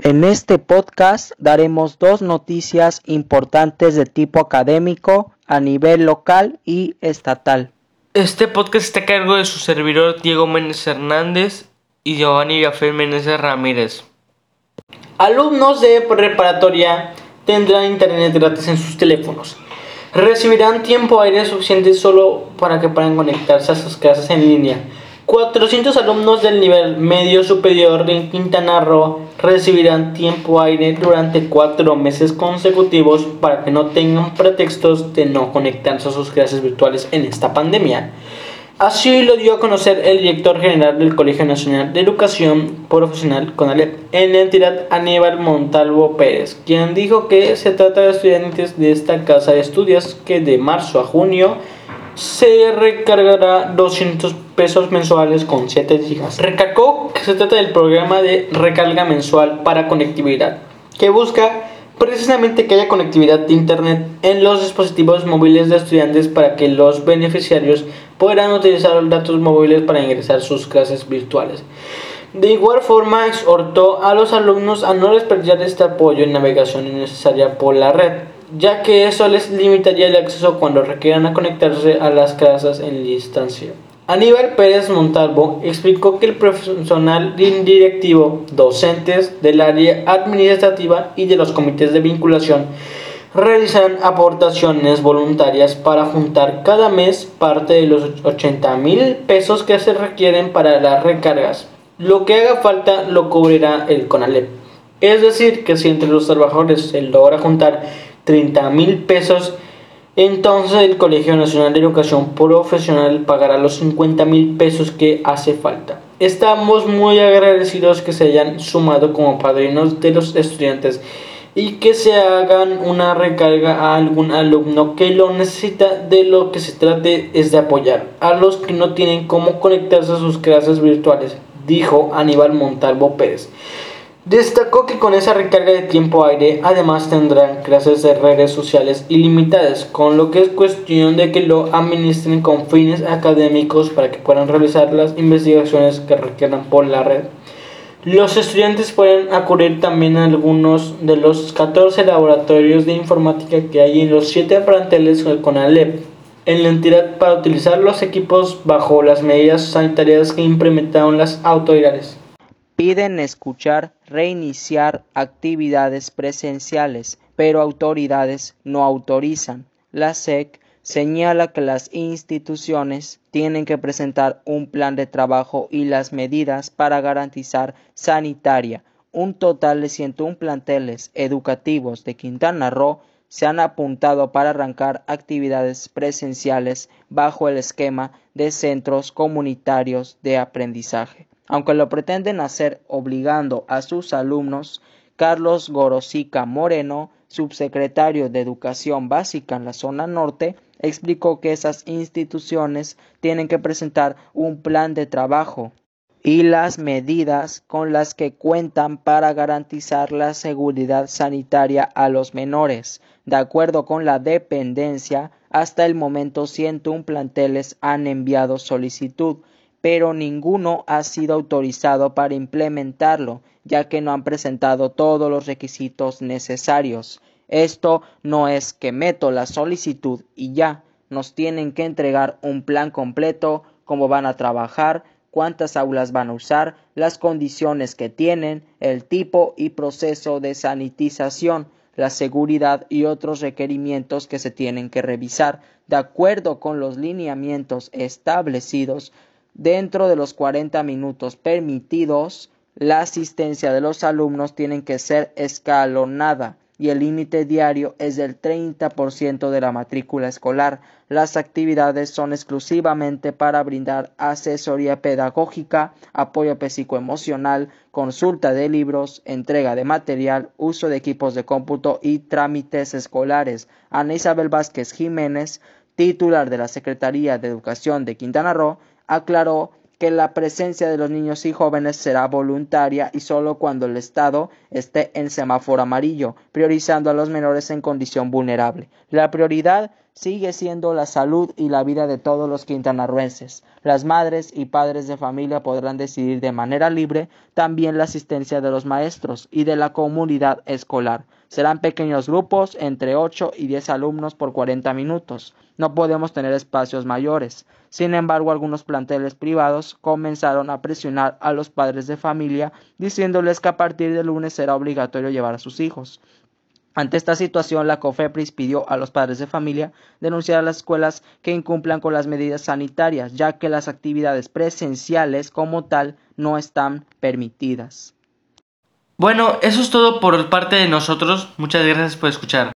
En este podcast daremos dos noticias importantes de tipo académico a nivel local y estatal. Este podcast está a cargo de su servidor Diego Méndez Hernández y Giovanni Rafael Méndez Ramírez. Alumnos de preparatoria tendrán internet gratis en sus teléfonos. Recibirán tiempo aire suficiente solo para que puedan conectarse a sus clases en línea 400 alumnos del nivel medio superior de Quintana Roo recibirán tiempo aire durante cuatro meses consecutivos para que no tengan pretextos de no conectarse a sus clases virtuales en esta pandemia. Así lo dio a conocer el director general del Colegio Nacional de Educación Profesional CONALEP en la entidad Aníbal Montalvo Pérez, quien dijo que se trata de estudiantes de esta casa de estudios que de marzo a junio se recargará 200 pesos mensuales con 7 gigas. Recalcó que se trata del programa de recarga mensual para conectividad, que busca precisamente que haya conectividad de Internet en los dispositivos móviles de estudiantes para que los beneficiarios puedan utilizar los datos móviles para ingresar sus clases virtuales. De igual forma, exhortó a los alumnos a no desperdiciar este apoyo en navegación innecesaria por la red ya que eso les limitaría el acceso cuando requieran conectarse a las clases en distancia. Aníbal Pérez Montalvo explicó que el profesional directivo, docentes del área administrativa y de los comités de vinculación realizan aportaciones voluntarias para juntar cada mes parte de los 80 mil pesos que se requieren para las recargas. Lo que haga falta lo cubrirá el CONALEP. Es decir, que si entre los trabajadores se logra juntar 30 mil pesos, entonces el Colegio Nacional de Educación Profesional pagará los 50 mil pesos que hace falta. Estamos muy agradecidos que se hayan sumado como padrinos de los estudiantes y que se hagan una recarga a algún alumno que lo necesita. De lo que se trate es de apoyar a los que no tienen cómo conectarse a sus clases virtuales, dijo Aníbal Montalvo Pérez. Destacó que con esa recarga de tiempo aire además tendrán clases de redes sociales ilimitadas, con lo que es cuestión de que lo administren con fines académicos para que puedan realizar las investigaciones que requieran por la red. Los estudiantes pueden acudir también a algunos de los 14 laboratorios de informática que hay en los 7 planteles con Alep en la entidad para utilizar los equipos bajo las medidas sanitarias que implementaron las autoridades piden escuchar reiniciar actividades presenciales, pero autoridades no autorizan. La SEC señala que las instituciones tienen que presentar un plan de trabajo y las medidas para garantizar sanitaria. Un total de 101 planteles educativos de Quintana Roo se han apuntado para arrancar actividades presenciales bajo el esquema de centros comunitarios de aprendizaje. Aunque lo pretenden hacer obligando a sus alumnos, Carlos Gorosica Moreno, subsecretario de Educación Básica en la zona norte, explicó que esas instituciones tienen que presentar un plan de trabajo y las medidas con las que cuentan para garantizar la seguridad sanitaria a los menores. De acuerdo con la dependencia, hasta el momento 101 planteles han enviado solicitud pero ninguno ha sido autorizado para implementarlo, ya que no han presentado todos los requisitos necesarios. Esto no es que meto la solicitud y ya, nos tienen que entregar un plan completo, cómo van a trabajar, cuántas aulas van a usar, las condiciones que tienen, el tipo y proceso de sanitización, la seguridad y otros requerimientos que se tienen que revisar de acuerdo con los lineamientos establecidos Dentro de los 40 minutos permitidos, la asistencia de los alumnos tiene que ser escalonada y el límite diario es del 30% de la matrícula escolar. Las actividades son exclusivamente para brindar asesoría pedagógica, apoyo psicoemocional, consulta de libros, entrega de material, uso de equipos de cómputo y trámites escolares. Ana Isabel Vázquez Jiménez, titular de la Secretaría de Educación de Quintana Roo, aclaró que la presencia de los niños y jóvenes será voluntaria y solo cuando el Estado esté en semáforo amarillo, priorizando a los menores en condición vulnerable. La prioridad sigue siendo la salud y la vida de todos los quintanarruenses. Las madres y padres de familia podrán decidir de manera libre también la asistencia de los maestros y de la comunidad escolar. Serán pequeños grupos, entre 8 y 10 alumnos por 40 minutos. No podemos tener espacios mayores. Sin embargo, algunos planteles privados comenzaron a presionar a los padres de familia diciéndoles que a partir del lunes será obligatorio llevar a sus hijos. Ante esta situación, la COFEPRIS pidió a los padres de familia denunciar a las escuelas que incumplan con las medidas sanitarias, ya que las actividades presenciales como tal no están permitidas. Bueno, eso es todo por parte de nosotros. Muchas gracias por escuchar.